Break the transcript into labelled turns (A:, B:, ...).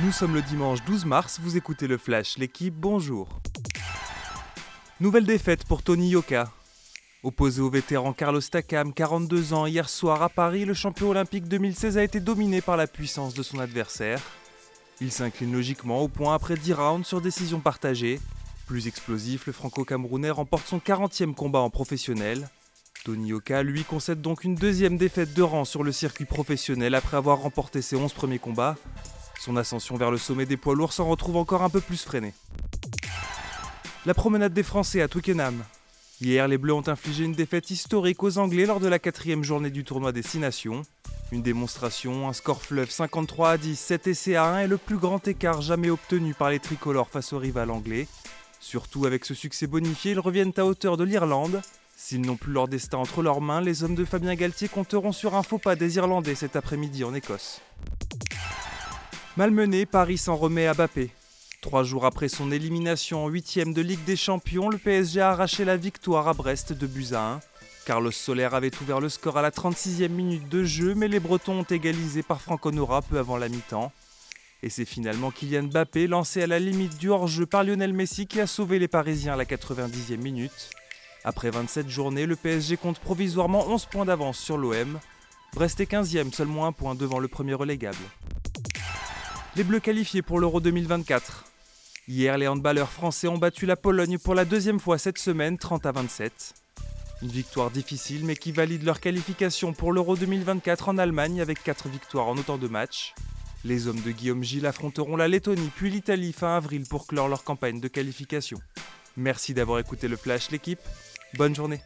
A: Nous sommes le dimanche 12 mars, vous écoutez le Flash, l'équipe, bonjour. Nouvelle défaite pour Tony Yoka. Opposé au vétéran Carlos Takam, 42 ans, hier soir à Paris, le champion olympique 2016 a été dominé par la puissance de son adversaire. Il s'incline logiquement au point après 10 rounds sur décision partagée. Plus explosif, le franco-camerounais remporte son 40e combat en professionnel. Tony Yoka, lui, concède donc une deuxième défaite de rang sur le circuit professionnel après avoir remporté ses 11 premiers combats. Son ascension vers le sommet des poids lourds s'en retrouve encore un peu plus freinée. La promenade des Français à Twickenham. Hier, les Bleus ont infligé une défaite historique aux Anglais lors de la quatrième journée du tournoi des Six Nations. Une démonstration, un score fleuve 53 à 10, 7 essais à 1 est le plus grand écart jamais obtenu par les tricolores face au rival anglais. Surtout avec ce succès bonifié, ils reviennent à hauteur de l'Irlande. S'ils n'ont plus leur destin entre leurs mains, les hommes de Fabien Galtier compteront sur un faux pas des Irlandais cet après-midi en Écosse. Malmené, Paris s'en remet à Bappé. Trois jours après son élimination en huitième de Ligue des Champions, le PSG a arraché la victoire à Brest de buts à 1. Carlos Soler avait ouvert le score à la 36e minute de jeu, mais les Bretons ont égalisé par Franck Honora peu avant la mi-temps. Et c'est finalement Kylian Mbappé, lancé à la limite du hors-jeu par Lionel Messi, qui a sauvé les Parisiens à la 90e minute. Après 27 journées, le PSG compte provisoirement 11 points d'avance sur l'OM. Brest est 15e, seulement un point devant le premier relégable. Les Bleus qualifiés pour l'Euro 2024. Hier, les handballeurs français ont battu la Pologne pour la deuxième fois cette semaine, 30 à 27. Une victoire difficile, mais qui valide leur qualification pour l'Euro 2024 en Allemagne avec 4 victoires en autant de matchs. Les hommes de Guillaume Gilles affronteront la Lettonie puis l'Italie fin avril pour clore leur campagne de qualification. Merci d'avoir écouté le Flash l'équipe. Bonne journée.